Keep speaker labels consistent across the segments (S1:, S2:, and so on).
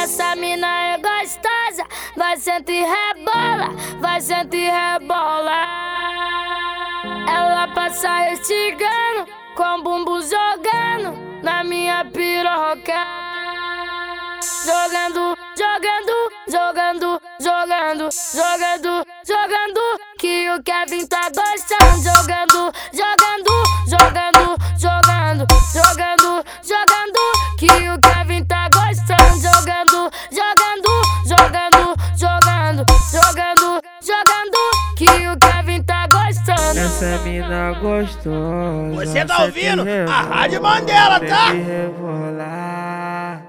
S1: Essa mina é gostosa, vai sentir rebola, vai sentir rebola. Ela passa estigando, com bumbo jogando na minha piroca. Jogando, jogando, jogando, jogando, jogando, jogando, que o Kevin tá gostando. Jogando, que o Kevin tá gostando.
S2: Essa mina gostosa.
S3: Você tá ouvindo? A Rádio Mandela, tá?
S2: Rebolar.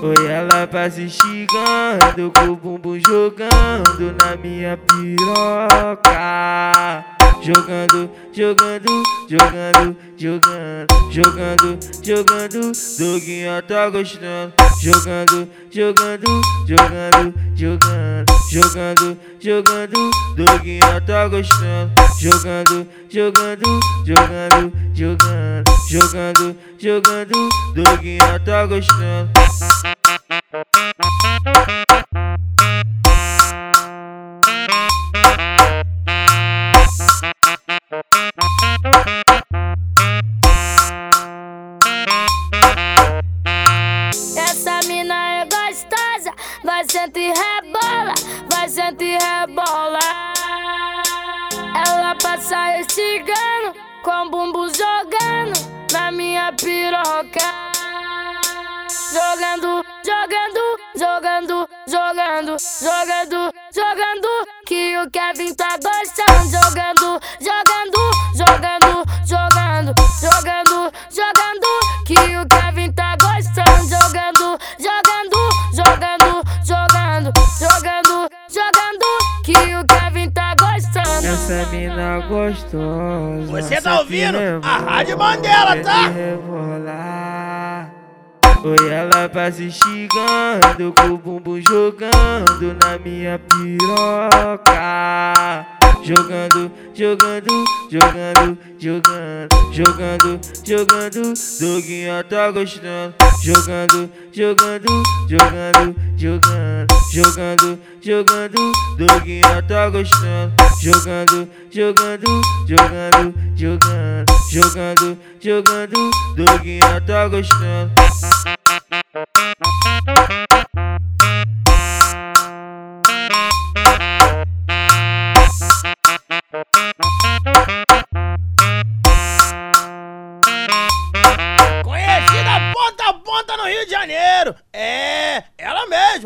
S2: Oi, ela passa estigando, com o bumbum jogando na minha piroca. Jogando, jogando, jogando, jogando, jogando, jogando, Doguinha tá gostando. Jogando, jogando, jogando, jogando, jogando, jogando, Doguinha tá gostando. Jogando, jogando, jogando, jogando, jogando, jogando, Doguinha tá gostando.
S1: Vai sentir rebola, vai sentir rebola. Ela passa estigando, com bumbo jogando na minha piroca. Jogando, jogando, jogando, jogando, jogando, jogando, que o Kevin tá gostando. Jogando, jogando, jogando,
S2: Essa mina gostosa.
S3: Você tá ouvindo? A Rádio Mandela, tá?
S2: sente rebolar. Oi, ela passa estigando, com o bumbum jogando na minha piroca. Jogando, jogando, jogando, jogando, jogando, jogando, Doguinha tá gostando. Jogando, jogando, jogando, jogando, jogando, jogando, Doguinha tá gostando. Jogando, jogando, jogando, jogando, jogando, jogando, Doguinha tá gostando.
S3: Conhecida ponta a ponta no Rio de Janeiro. É